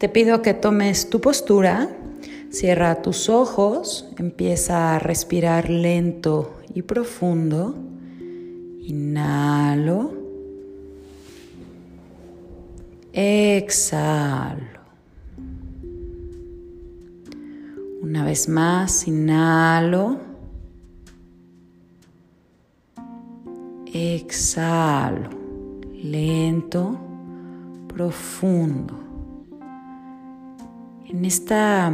Te pido que tomes tu postura, cierra tus ojos, empieza a respirar lento y profundo. Inhalo. Exhalo. Una vez más, inhalo. Exhalo. Lento, profundo. En esta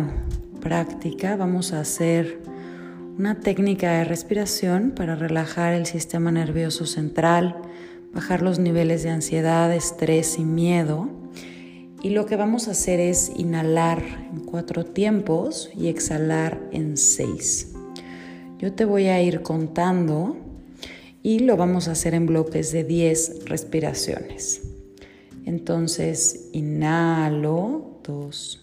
práctica vamos a hacer una técnica de respiración para relajar el sistema nervioso central, bajar los niveles de ansiedad, estrés y miedo. Y lo que vamos a hacer es inhalar en cuatro tiempos y exhalar en seis. Yo te voy a ir contando y lo vamos a hacer en bloques de 10 respiraciones. Entonces, inhalo, dos.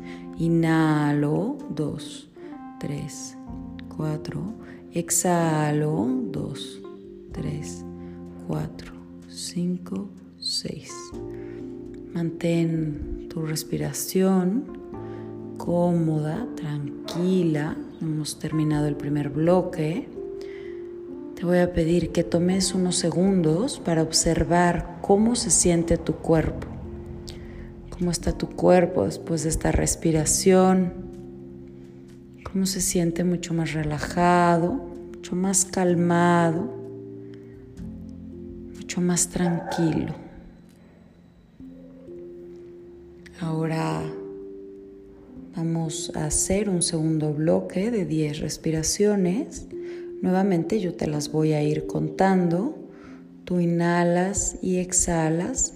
Inhalo, 2, 3, 4. Exhalo, 2, 3, 4, 5, 6. Mantén tu respiración cómoda, tranquila. Hemos terminado el primer bloque. Te voy a pedir que tomes unos segundos para observar cómo se siente tu cuerpo cómo está tu cuerpo después de esta respiración, cómo se siente mucho más relajado, mucho más calmado, mucho más tranquilo. Ahora vamos a hacer un segundo bloque de 10 respiraciones. Nuevamente yo te las voy a ir contando. Tú inhalas y exhalas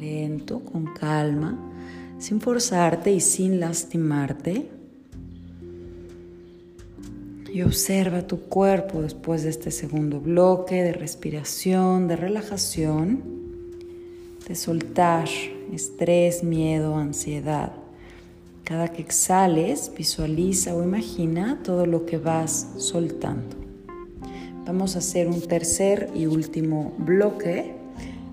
lento, con calma, sin forzarte y sin lastimarte. Y observa tu cuerpo después de este segundo bloque de respiración, de relajación, de soltar estrés, miedo, ansiedad. Cada que exhales, visualiza o imagina todo lo que vas soltando. Vamos a hacer un tercer y último bloque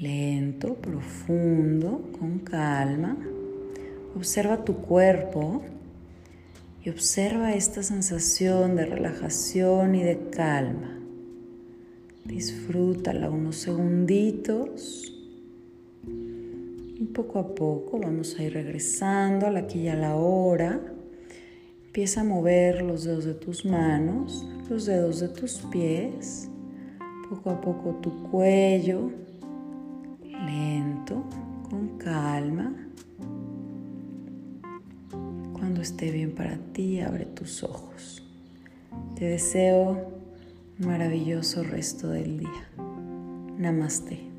lento, profundo, con calma. Observa tu cuerpo y observa esta sensación de relajación y de calma. Disfrútala unos segunditos. Y poco a poco vamos a ir regresando a la aquí y a la hora. Empieza a mover los dedos de tus manos, los dedos de tus pies, poco a poco tu cuello, con calma. Cuando esté bien para ti, abre tus ojos. Te deseo un maravilloso resto del día. Namaste.